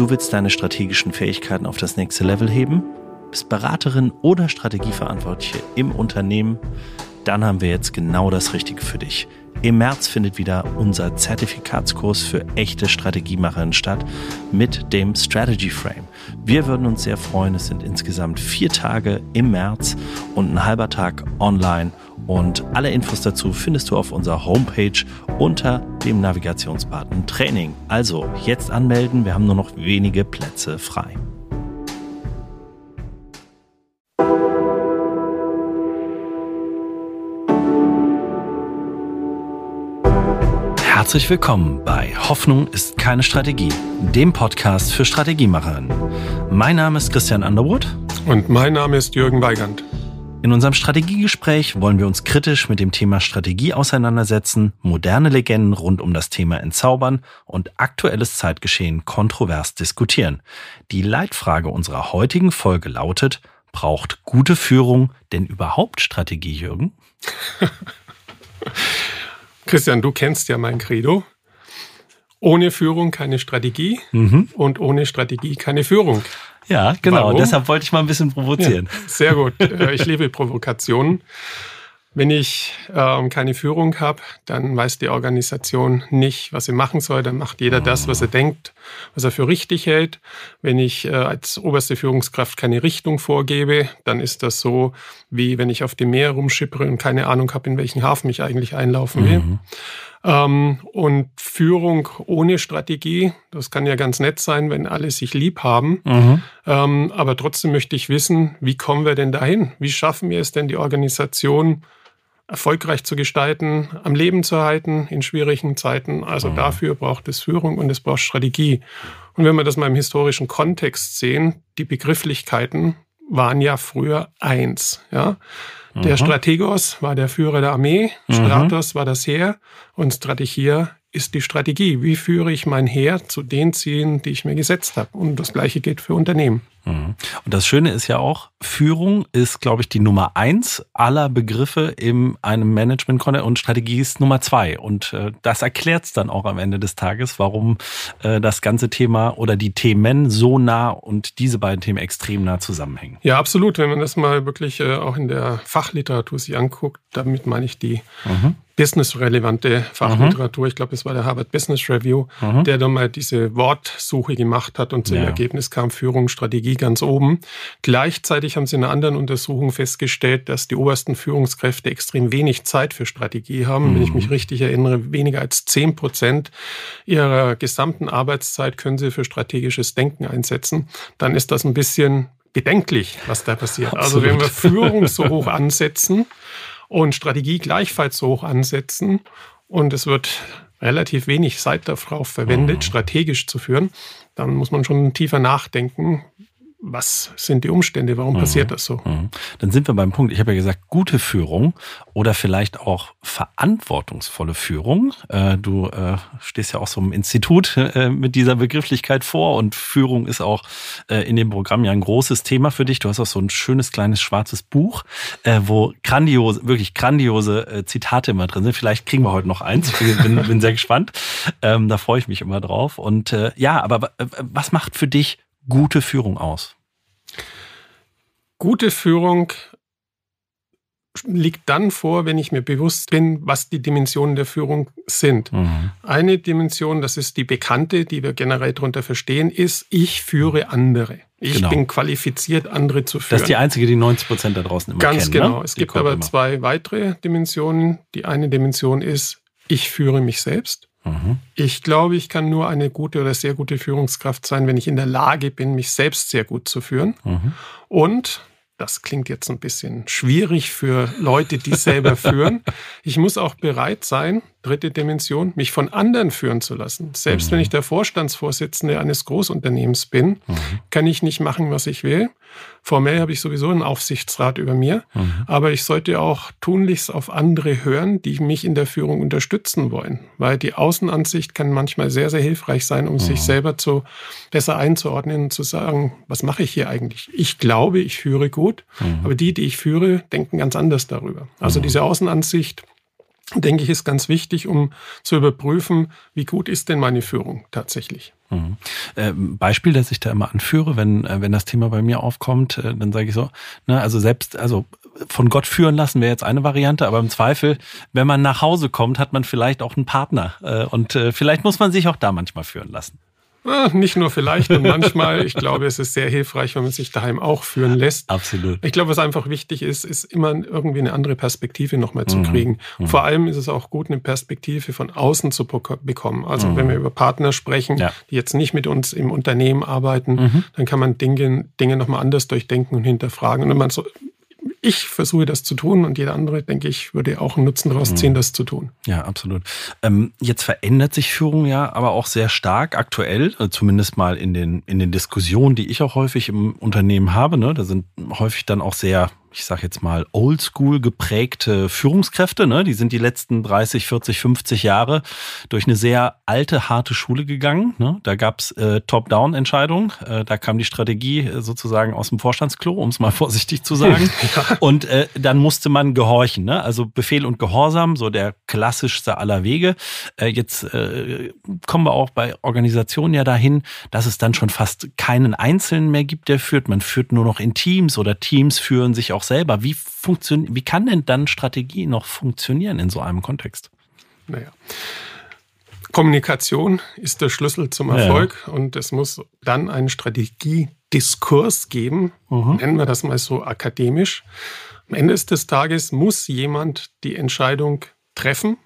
Du willst deine strategischen Fähigkeiten auf das nächste Level heben? Bist Beraterin oder Strategieverantwortliche im Unternehmen? Dann haben wir jetzt genau das Richtige für dich. Im März findet wieder unser Zertifikatskurs für echte Strategiemacherinnen statt mit dem Strategy Frame. Wir würden uns sehr freuen. Es sind insgesamt vier Tage im März und ein halber Tag online. Und alle Infos dazu findest du auf unserer Homepage unter dem Navigationsbutton Training. Also jetzt anmelden. Wir haben nur noch wenige Plätze frei. Herzlich willkommen bei Hoffnung ist keine Strategie, dem Podcast für Strategiemacherinnen. Mein Name ist Christian Underwood. Und mein Name ist Jürgen Weigand. In unserem Strategiegespräch wollen wir uns kritisch mit dem Thema Strategie auseinandersetzen, moderne Legenden rund um das Thema entzaubern und aktuelles Zeitgeschehen kontrovers diskutieren. Die Leitfrage unserer heutigen Folge lautet, braucht gute Führung denn überhaupt Strategie, Jürgen? Christian, du kennst ja mein Credo. Ohne Führung keine Strategie mhm. und ohne Strategie keine Führung. Ja, genau. Warum? Deshalb wollte ich mal ein bisschen provozieren. Ja, sehr gut. Äh, ich liebe Provokationen. Wenn ich ähm, keine Führung habe, dann weiß die Organisation nicht, was sie machen soll. Dann macht jeder das, was er denkt, was er für richtig hält. Wenn ich äh, als oberste Führungskraft keine Richtung vorgebe, dann ist das so, wie wenn ich auf dem Meer rumschippere und keine Ahnung habe, in welchen Hafen ich eigentlich einlaufen will. Mhm. Ähm, und Führung ohne Strategie, das kann ja ganz nett sein, wenn alle sich lieb haben. Mhm. Ähm, aber trotzdem möchte ich wissen, wie kommen wir denn dahin? Wie schaffen wir es denn, die Organisation erfolgreich zu gestalten, am Leben zu halten in schwierigen Zeiten. Also mhm. dafür braucht es Führung und es braucht Strategie. Und wenn wir das mal im historischen Kontext sehen, die Begrifflichkeiten waren ja früher eins. Ja? Der mhm. Strategos war der Führer der Armee, mhm. Stratos mhm. war das Heer und Strategia ist die Strategie. Wie führe ich mein Heer zu den Zielen, die ich mir gesetzt habe? Und das Gleiche gilt für Unternehmen. Mhm. Und das Schöne ist ja auch, Führung ist, glaube ich, die Nummer eins aller Begriffe in einem management und Strategie ist Nummer zwei. Und äh, das erklärt es dann auch am Ende des Tages, warum äh, das ganze Thema oder die Themen so nah und diese beiden Themen extrem nah zusammenhängen. Ja, absolut. Wenn man das mal wirklich äh, auch in der Fachliteratur sich anguckt, damit meine ich die mhm business-relevante Fachliteratur. Mhm. Ich glaube, es war der Harvard Business Review, mhm. der dann mal diese Wortsuche gemacht hat und zum ja. Ergebnis kam Führung, Strategie ganz oben. Gleichzeitig haben sie in einer anderen Untersuchung festgestellt, dass die obersten Führungskräfte extrem wenig Zeit für Strategie haben. Mhm. Wenn ich mich mhm. richtig erinnere, weniger als zehn Prozent ihrer gesamten Arbeitszeit können sie für strategisches Denken einsetzen. Dann ist das ein bisschen bedenklich, was da passiert. Absolut. Also wenn wir Führung so hoch ansetzen, und Strategie gleichfalls so hoch ansetzen. Und es wird relativ wenig Zeit darauf verwendet, mhm. strategisch zu führen. Dann muss man schon tiefer nachdenken, was sind die Umstände, warum mhm. passiert das so? Mhm. Dann sind wir beim Punkt, ich habe ja gesagt, gute Führung oder vielleicht auch verantwortungsvolle Führung. Äh, du äh, stehst ja auch so im Institut äh, mit dieser Begrifflichkeit vor und Führung ist auch in dem Programm ja ein großes Thema für dich. Du hast auch so ein schönes kleines schwarzes Buch, wo grandiose, wirklich grandiose Zitate immer drin sind. Vielleicht kriegen wir heute noch eins. Ich bin, bin sehr gespannt. Ähm, da freue ich mich immer drauf. Und ja, aber was macht für dich gute Führung aus? Gute Führung liegt dann vor, wenn ich mir bewusst bin, was die Dimensionen der Führung sind. Mhm. Eine Dimension, das ist die bekannte, die wir generell darunter verstehen, ist, ich führe andere. Ich genau. bin qualifiziert, andere zu führen. Das ist die einzige, die 90 Prozent da draußen immer Ganz kennen. genau. Ne? Es die gibt aber immer. zwei weitere Dimensionen. Die eine Dimension ist, ich führe mich selbst. Ich glaube, ich kann nur eine gute oder sehr gute Führungskraft sein, wenn ich in der Lage bin, mich selbst sehr gut zu führen. Mhm. Und das klingt jetzt ein bisschen schwierig für Leute, die selber führen. Ich muss auch bereit sein, dritte Dimension, mich von anderen führen zu lassen. Selbst mhm. wenn ich der Vorstandsvorsitzende eines Großunternehmens bin, mhm. kann ich nicht machen, was ich will. Formell habe ich sowieso einen Aufsichtsrat über mir, mhm. aber ich sollte auch tunlichst auf andere hören, die mich in der Führung unterstützen wollen, weil die Außenansicht kann manchmal sehr, sehr hilfreich sein, um sich mhm. selber zu besser einzuordnen und zu sagen, was mache ich hier eigentlich? Ich glaube, ich führe gut, mhm. aber die, die ich führe, denken ganz anders darüber. Also mhm. diese Außenansicht denke ich, ist ganz wichtig, um zu überprüfen, wie gut ist denn meine Führung tatsächlich. Mhm. Äh, Beispiel, das ich da immer anführe, wenn, äh, wenn das Thema bei mir aufkommt, äh, dann sage ich so, ne, also selbst, also von Gott führen lassen wäre jetzt eine Variante, aber im Zweifel, wenn man nach Hause kommt, hat man vielleicht auch einen Partner. Äh, und vielleicht muss man sich auch da manchmal führen lassen. Nicht nur vielleicht und manchmal. Ich glaube, es ist sehr hilfreich, wenn man sich daheim auch führen lässt. Absolut. Ich glaube, was einfach wichtig ist, ist immer irgendwie eine andere Perspektive nochmal zu mhm. kriegen. Mhm. Vor allem ist es auch gut, eine Perspektive von außen zu bekommen. Also mhm. wenn wir über Partner sprechen, ja. die jetzt nicht mit uns im Unternehmen arbeiten, mhm. dann kann man Dinge, Dinge nochmal anders durchdenken und hinterfragen. Und wenn man so ich versuche das zu tun und jeder andere, denke ich, würde auch einen Nutzen daraus ziehen, mhm. das zu tun. Ja, absolut. Ähm, jetzt verändert sich Führung ja aber auch sehr stark aktuell, äh, zumindest mal in den, in den Diskussionen, die ich auch häufig im Unternehmen habe. Ne? Da sind häufig dann auch sehr ich sage jetzt mal, oldschool geprägte Führungskräfte. Ne? Die sind die letzten 30, 40, 50 Jahre durch eine sehr alte, harte Schule gegangen. Ne? Da gab's äh, Top-Down-Entscheidungen. Äh, da kam die Strategie äh, sozusagen aus dem Vorstandsklo, um es mal vorsichtig zu sagen. Und äh, dann musste man gehorchen. Ne? Also Befehl und Gehorsam, so der klassischste aller Wege. Äh, jetzt äh, kommen wir auch bei Organisationen ja dahin, dass es dann schon fast keinen Einzelnen mehr gibt, der führt. Man führt nur noch in Teams oder Teams führen sich auch auch selber. Wie, funktioniert, wie kann denn dann Strategie noch funktionieren in so einem Kontext? Naja. Kommunikation ist der Schlüssel zum Erfolg ja. und es muss dann einen Strategiediskurs geben, mhm. nennen wir das mal so akademisch. Am Ende des Tages muss jemand die Entscheidung treffen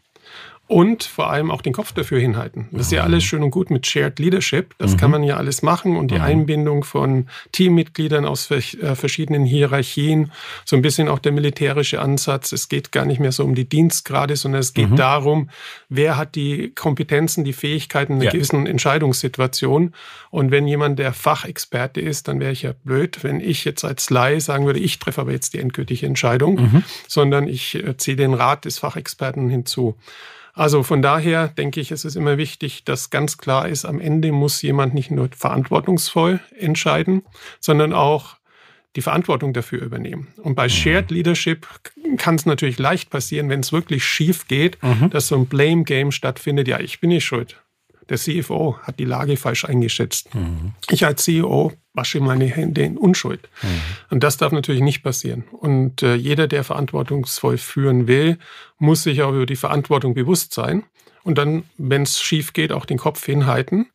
und vor allem auch den Kopf dafür hinhalten. Das ist ja alles schön und gut mit Shared Leadership. Das mhm. kann man ja alles machen und die mhm. Einbindung von Teammitgliedern aus äh, verschiedenen Hierarchien, so ein bisschen auch der militärische Ansatz. Es geht gar nicht mehr so um die Dienstgrade, sondern es geht mhm. darum, wer hat die Kompetenzen, die Fähigkeiten in einer ja. gewissen Entscheidungssituation. Und wenn jemand der Fachexperte ist, dann wäre ich ja blöd, wenn ich jetzt als Laie sagen würde, ich treffe aber jetzt die endgültige Entscheidung, mhm. sondern ich äh, ziehe den Rat des Fachexperten hinzu. Also von daher denke ich, es ist immer wichtig, dass ganz klar ist, am Ende muss jemand nicht nur verantwortungsvoll entscheiden, sondern auch die Verantwortung dafür übernehmen. Und bei mhm. Shared Leadership kann es natürlich leicht passieren, wenn es wirklich schief geht, mhm. dass so ein Blame Game stattfindet. Ja, ich bin nicht schuld. Der CFO hat die Lage falsch eingeschätzt. Mhm. Ich als CEO wasche meine Hände in Unschuld. Mhm. Und das darf natürlich nicht passieren. Und äh, jeder, der verantwortungsvoll führen will, muss sich auch über die Verantwortung bewusst sein. Und dann, wenn es schief geht, auch den Kopf hinhalten.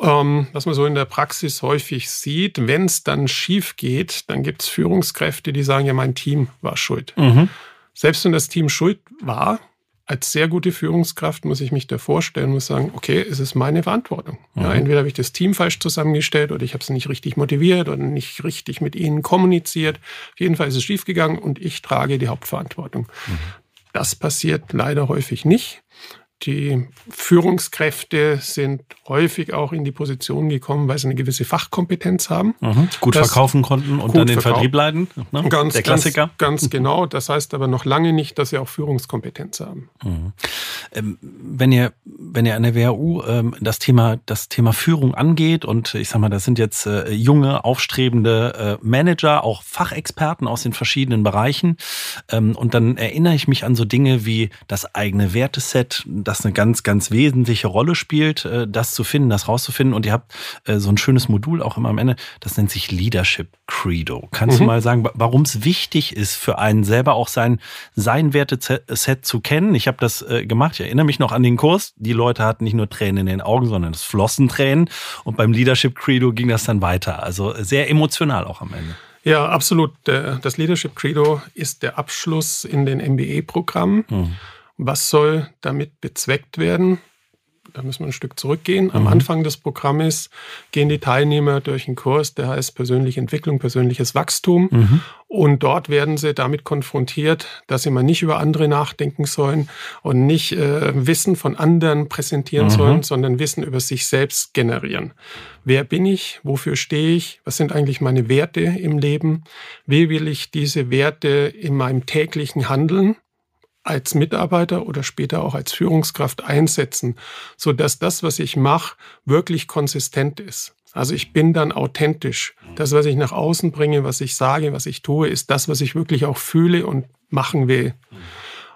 Ähm, was man so in der Praxis häufig sieht, wenn es dann schief geht, dann gibt es Führungskräfte, die sagen, ja, mein Team war schuld. Mhm. Selbst wenn das Team schuld war, als sehr gute Führungskraft muss ich mich da vorstellen, muss sagen, okay, es ist meine Verantwortung. Mhm. Ja, entweder habe ich das Team falsch zusammengestellt oder ich habe es nicht richtig motiviert oder nicht richtig mit ihnen kommuniziert. Auf jeden Fall ist es schiefgegangen und ich trage die Hauptverantwortung. Mhm. Das passiert leider häufig nicht. Die Führungskräfte sind häufig auch in die Position gekommen, weil sie eine gewisse Fachkompetenz haben. Mhm. Gut verkaufen konnten und dann den Vertrieb leiten. Ne? Ganz, Der Klassiker. Ganz, ganz, genau. Das heißt aber noch lange nicht, dass sie auch Führungskompetenz haben. Mhm. Ähm, wenn ihr, wenn ihr an der WHU ähm, das Thema, das Thema Führung angeht und ich sag mal, das sind jetzt äh, junge, aufstrebende äh, Manager, auch Fachexperten aus den verschiedenen Bereichen. Ähm, und dann erinnere ich mich an so Dinge wie das eigene Werteset, das eine ganz, ganz wesentliche Rolle spielt, äh, das zu finden, das rauszufinden. Und ihr habt äh, so ein schönes Modul auch immer am Ende, das nennt sich Leadership Credo. Kannst mhm. du mal sagen, warum es wichtig ist, für einen selber auch sein, sein Werteset zu kennen? Ich habe das äh, gemacht, ich erinnere mich noch an den Kurs. Die Leute hatten nicht nur Tränen in den Augen, sondern es flossen Tränen. Und beim Leadership Credo ging das dann weiter. Also sehr emotional auch am Ende. Ja, absolut. Das Leadership Credo ist der Abschluss in den MBA-Programmen. Mhm. Was soll damit bezweckt werden? Da müssen wir ein Stück zurückgehen. Am mhm. Anfang des Programmes gehen die Teilnehmer durch einen Kurs, der heißt persönliche Entwicklung, persönliches Wachstum. Mhm. Und dort werden sie damit konfrontiert, dass sie mal nicht über andere nachdenken sollen und nicht äh, Wissen von anderen präsentieren mhm. sollen, sondern Wissen über sich selbst generieren. Wer bin ich? Wofür stehe ich? Was sind eigentlich meine Werte im Leben? Wie will ich diese Werte in meinem täglichen Handeln als Mitarbeiter oder später auch als Führungskraft einsetzen, so dass das, was ich mache, wirklich konsistent ist. Also ich bin dann authentisch. Das, was ich nach außen bringe, was ich sage, was ich tue, ist das, was ich wirklich auch fühle und machen will.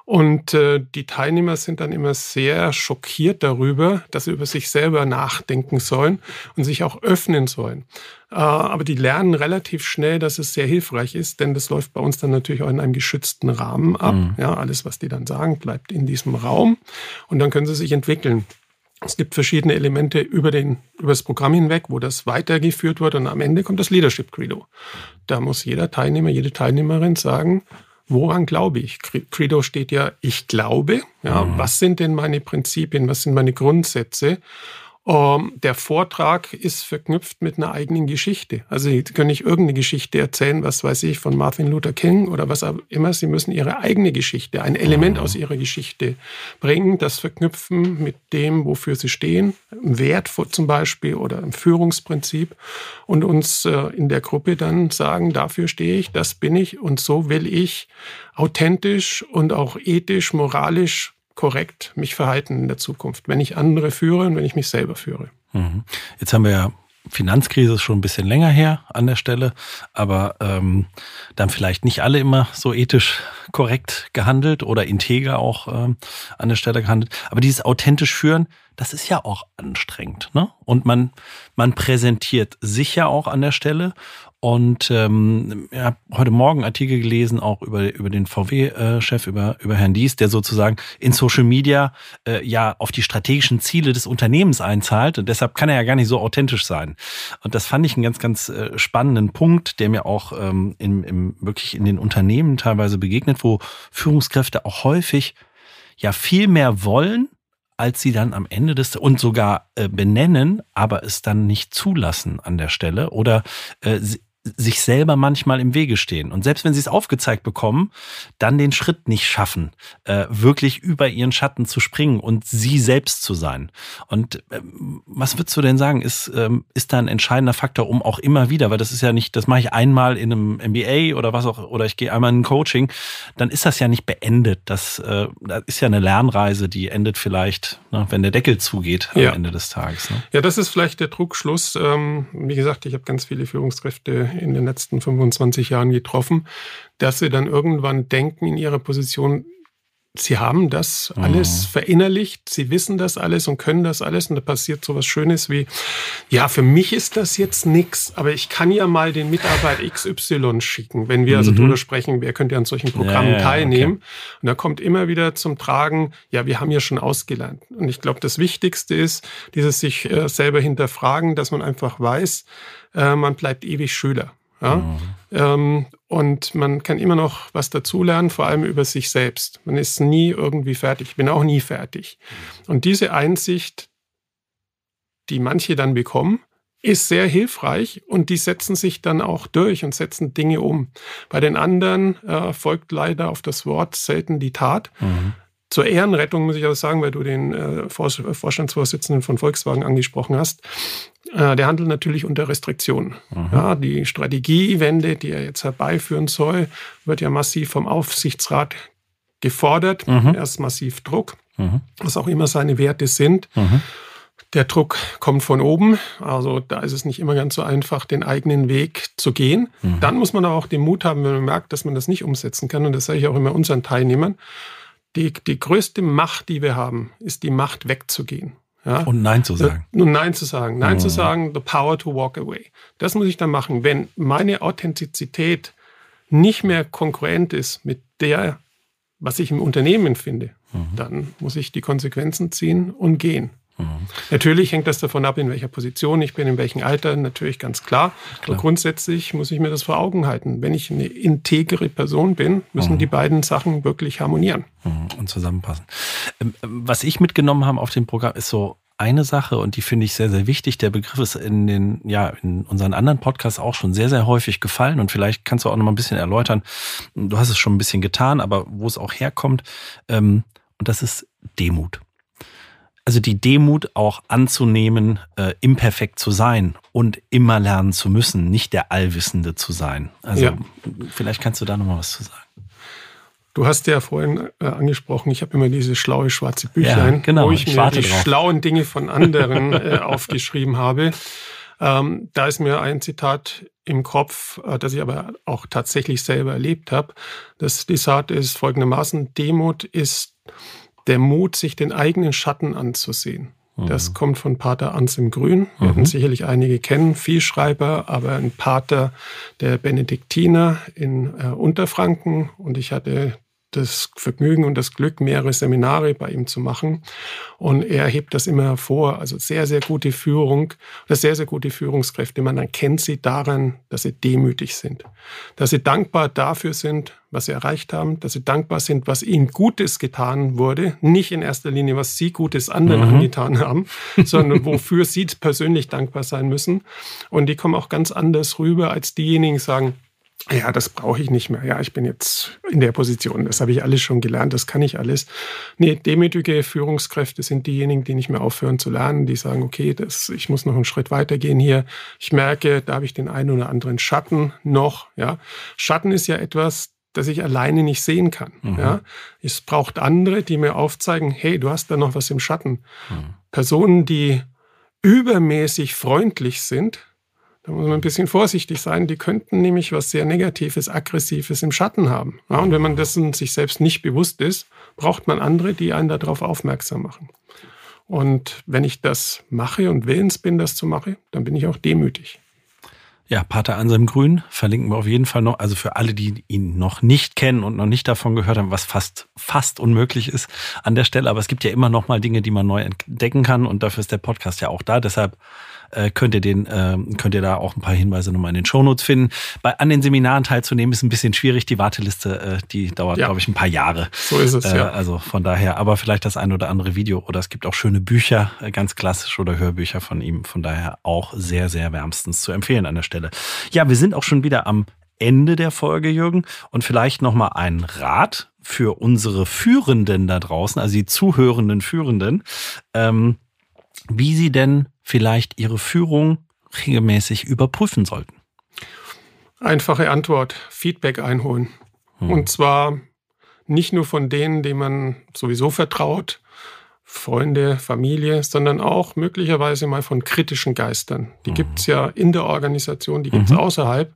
Und äh, die Teilnehmer sind dann immer sehr schockiert darüber, dass sie über sich selber nachdenken sollen und sich auch öffnen sollen. Äh, aber die lernen relativ schnell, dass es sehr hilfreich ist, denn das läuft bei uns dann natürlich auch in einem geschützten Rahmen ab. Mhm. Ja, alles, was die dann sagen, bleibt in diesem Raum und dann können sie sich entwickeln. Es gibt verschiedene Elemente über, den, über das Programm hinweg, wo das weitergeführt wird und am Ende kommt das Leadership Credo. Da muss jeder Teilnehmer, jede Teilnehmerin sagen, woran glaube ich? Credo steht ja, ich glaube. Ja, mhm. Was sind denn meine Prinzipien? Was sind meine Grundsätze? Ähm, der Vortrag ist verknüpft mit einer eigenen Geschichte. Also Sie können nicht irgendeine Geschichte erzählen, was weiß ich, von Martin Luther King oder was auch immer. Sie müssen Ihre eigene Geschichte, ein Element aus Ihrer Geschichte bringen, das verknüpfen mit dem, wofür Sie stehen, im Wert zum Beispiel oder im Führungsprinzip und uns äh, in der Gruppe dann sagen, dafür stehe ich, das bin ich und so will ich authentisch und auch ethisch, moralisch korrekt mich verhalten in der Zukunft, wenn ich andere führe und wenn ich mich selber führe. Mhm. Jetzt haben wir ja Finanzkrise schon ein bisschen länger her an der Stelle, aber ähm, dann vielleicht nicht alle immer so ethisch korrekt gehandelt oder integer auch ähm, an der Stelle gehandelt. Aber dieses authentisch führen, das ist ja auch anstrengend, ne? Und man man präsentiert sich ja auch an der Stelle und ähm, ich habe heute Morgen Artikel gelesen, auch über, über den VW-Chef, über, über Herrn Dies, der sozusagen in Social Media äh, ja auf die strategischen Ziele des Unternehmens einzahlt. Und deshalb kann er ja gar nicht so authentisch sein. Und das fand ich einen ganz, ganz äh, spannenden Punkt, der mir auch ähm, in, im, wirklich in den Unternehmen teilweise begegnet, wo Führungskräfte auch häufig ja viel mehr wollen, als sie dann am Ende des und sogar äh, benennen, aber es dann nicht zulassen an der Stelle oder äh, sich selber manchmal im Wege stehen. Und selbst wenn sie es aufgezeigt bekommen, dann den Schritt nicht schaffen, äh, wirklich über ihren Schatten zu springen und sie selbst zu sein. Und ähm, was würdest du denn sagen, ist, ähm, ist da ein entscheidender Faktor, um auch immer wieder, weil das ist ja nicht, das mache ich einmal in einem MBA oder was auch, oder ich gehe einmal in ein Coaching, dann ist das ja nicht beendet. Das, äh, das ist ja eine Lernreise, die endet vielleicht, ne, wenn der Deckel zugeht am ja. Ende des Tages. Ne? Ja, das ist vielleicht der Trugschluss. Ähm, wie gesagt, ich habe ganz viele Führungskräfte in den letzten 25 Jahren getroffen, dass sie dann irgendwann denken in ihrer Position, sie haben das alles mhm. verinnerlicht, sie wissen das alles und können das alles und da passiert so was Schönes wie, ja, für mich ist das jetzt nichts, aber ich kann ja mal den Mitarbeiter XY schicken, wenn wir also mhm. darüber sprechen, wer könnte an solchen Programmen ja, ja, teilnehmen. Okay. Und da kommt immer wieder zum Tragen, ja, wir haben ja schon ausgelernt. Und ich glaube, das Wichtigste ist, dieses sich äh, selber hinterfragen, dass man einfach weiß, äh, man bleibt ewig Schüler. Ja? Mhm. Ähm, und man kann immer noch was dazulernen, vor allem über sich selbst. Man ist nie irgendwie fertig. Ich bin auch nie fertig. Und diese Einsicht, die manche dann bekommen, ist sehr hilfreich und die setzen sich dann auch durch und setzen Dinge um. Bei den anderen äh, folgt leider auf das Wort selten die Tat. Mhm. Zur Ehrenrettung muss ich auch sagen, weil du den äh, Vorstandsvorsitzenden von Volkswagen angesprochen hast. Äh, der handelt natürlich unter Restriktionen. Mhm. Ja, die Strategiewende, die er jetzt herbeiführen soll, wird ja massiv vom Aufsichtsrat gefordert. Mhm. Erst massiv Druck, mhm. was auch immer seine Werte sind. Mhm. Der Druck kommt von oben, also da ist es nicht immer ganz so einfach, den eigenen Weg zu gehen. Mhm. Dann muss man auch den Mut haben, wenn man merkt, dass man das nicht umsetzen kann. Und das sage ich auch immer unseren Teilnehmern die, die größte Macht, die wir haben, ist die Macht wegzugehen. Ja? Und Nein zu sagen. Und Nein zu sagen. Nein mhm. zu sagen, the power to walk away. Das muss ich dann machen. Wenn meine Authentizität nicht mehr konkurrent ist mit der, was ich im Unternehmen finde, mhm. dann muss ich die Konsequenzen ziehen und gehen. Mhm. Natürlich hängt das davon ab, in welcher Position ich bin, in welchem Alter, natürlich ganz klar. klar. Aber grundsätzlich muss ich mir das vor Augen halten. Wenn ich eine integere Person bin, müssen mhm. die beiden Sachen wirklich harmonieren. Mhm. Und zusammenpassen. Ähm, was ich mitgenommen habe auf dem Programm ist so eine Sache und die finde ich sehr, sehr wichtig. Der Begriff ist in den, ja, in unseren anderen Podcasts auch schon sehr, sehr häufig gefallen und vielleicht kannst du auch noch mal ein bisschen erläutern. Du hast es schon ein bisschen getan, aber wo es auch herkommt. Ähm, und das ist Demut also die Demut auch anzunehmen, äh, imperfekt zu sein und immer lernen zu müssen, nicht der Allwissende zu sein. Also ja. vielleicht kannst du da noch mal was zu sagen. Du hast ja vorhin äh, angesprochen, ich habe immer diese schlaue schwarze Büchlein, ja, genau, wo ich, ich mir die drauf. schlauen Dinge von anderen äh, aufgeschrieben habe. Ähm, da ist mir ein Zitat im Kopf, äh, das ich aber auch tatsächlich selber erlebt habe. Das Desart ist folgendermaßen, Demut ist der Mut, sich den eigenen Schatten anzusehen. Das mhm. kommt von Pater Anselm Grün. Werden mhm. sicherlich einige kennen, Vielschreiber, aber ein Pater der Benediktiner in äh, Unterfranken. Und ich hatte das Vergnügen und das Glück, mehrere Seminare bei ihm zu machen. Und er hebt das immer hervor. Also sehr, sehr gute Führung oder sehr, sehr gute Führungskräfte. Man erkennt sie daran, dass sie demütig sind. Dass sie dankbar dafür sind, was sie erreicht haben. Dass sie dankbar sind, was ihnen Gutes getan wurde. Nicht in erster Linie, was sie Gutes anderen mhm. angetan haben, sondern wofür sie persönlich dankbar sein müssen. Und die kommen auch ganz anders rüber, als diejenigen, die sagen, ja, das brauche ich nicht mehr. Ja, ich bin jetzt in der Position. Das habe ich alles schon gelernt. Das kann ich alles. Nee, demütige Führungskräfte sind diejenigen, die nicht mehr aufhören zu lernen, die sagen, okay, das, ich muss noch einen Schritt weitergehen hier. Ich merke, da habe ich den einen oder anderen Schatten noch. Ja, Schatten ist ja etwas, das ich alleine nicht sehen kann. Mhm. Ja, es braucht andere, die mir aufzeigen, hey, du hast da noch was im Schatten. Mhm. Personen, die übermäßig freundlich sind, da muss man ein bisschen vorsichtig sein. Die könnten nämlich was sehr Negatives, Aggressives im Schatten haben. Ja, und wenn man dessen sich selbst nicht bewusst ist, braucht man andere, die einen darauf aufmerksam machen. Und wenn ich das mache und willens bin, das zu machen, dann bin ich auch demütig. Ja, Pater Anselm Grün verlinken wir auf jeden Fall noch. Also für alle, die ihn noch nicht kennen und noch nicht davon gehört haben, was fast, fast unmöglich ist an der Stelle. Aber es gibt ja immer noch mal Dinge, die man neu entdecken kann. Und dafür ist der Podcast ja auch da. Deshalb äh, könnt ihr den, äh, könnt ihr da auch ein paar Hinweise nochmal in den Shownotes finden. Bei, an den Seminaren teilzunehmen ist ein bisschen schwierig. Die Warteliste, äh, die dauert, ja. glaube ich, ein paar Jahre. So ist es, äh, ja. Also von daher, aber vielleicht das ein oder andere Video oder es gibt auch schöne Bücher, äh, ganz klassisch oder Hörbücher von ihm. Von daher auch sehr, sehr wärmstens zu empfehlen an der Stelle. Ja, wir sind auch schon wieder am Ende der Folge, Jürgen. Und vielleicht nochmal ein Rat für unsere Führenden da draußen, also die zuhörenden Führenden, ähm, wie sie denn vielleicht ihre Führung regelmäßig überprüfen sollten? Einfache Antwort, Feedback einholen. Hm. Und zwar nicht nur von denen, denen man sowieso vertraut, Freunde, Familie, sondern auch möglicherweise mal von kritischen Geistern. Die mhm. gibt es ja in der Organisation, die gibt es mhm. außerhalb.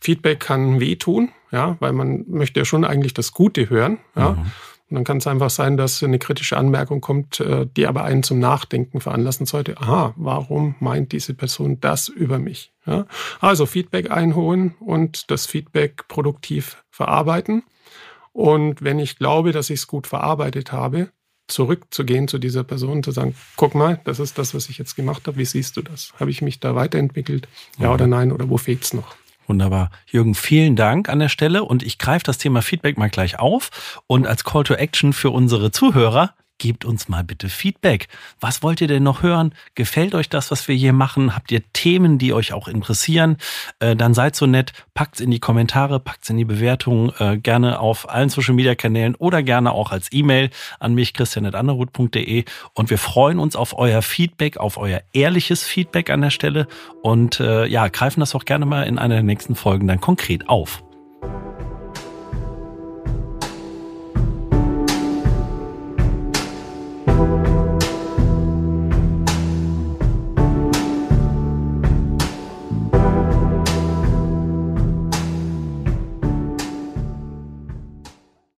Feedback kann wehtun, ja, weil man möchte ja schon eigentlich das Gute hören. Ja. Mhm. Und dann kann es einfach sein, dass eine kritische Anmerkung kommt, äh, die aber einen zum Nachdenken veranlassen sollte. Aha, warum meint diese Person das über mich? Ja? Also Feedback einholen und das Feedback produktiv verarbeiten. Und wenn ich glaube, dass ich es gut verarbeitet habe, zurückzugehen zu dieser Person, zu sagen, guck mal, das ist das, was ich jetzt gemacht habe, wie siehst du das? Habe ich mich da weiterentwickelt? Ja mhm. oder nein? Oder wo fehlt's noch? Wunderbar. Jürgen, vielen Dank an der Stelle und ich greife das Thema Feedback mal gleich auf und als Call to Action für unsere Zuhörer, gebt uns mal bitte Feedback. Was wollt ihr denn noch hören? Gefällt euch das, was wir hier machen? Habt ihr Themen, die euch auch interessieren? Äh, dann seid so nett, packt's in die Kommentare, packt's in die Bewertungen, äh, gerne auf allen Social Media Kanälen oder gerne auch als E-Mail an mich, christian.anderhut.de. Und wir freuen uns auf euer Feedback, auf euer ehrliches Feedback an der Stelle und äh, ja, greifen das auch gerne mal in einer der nächsten Folgen dann konkret auf.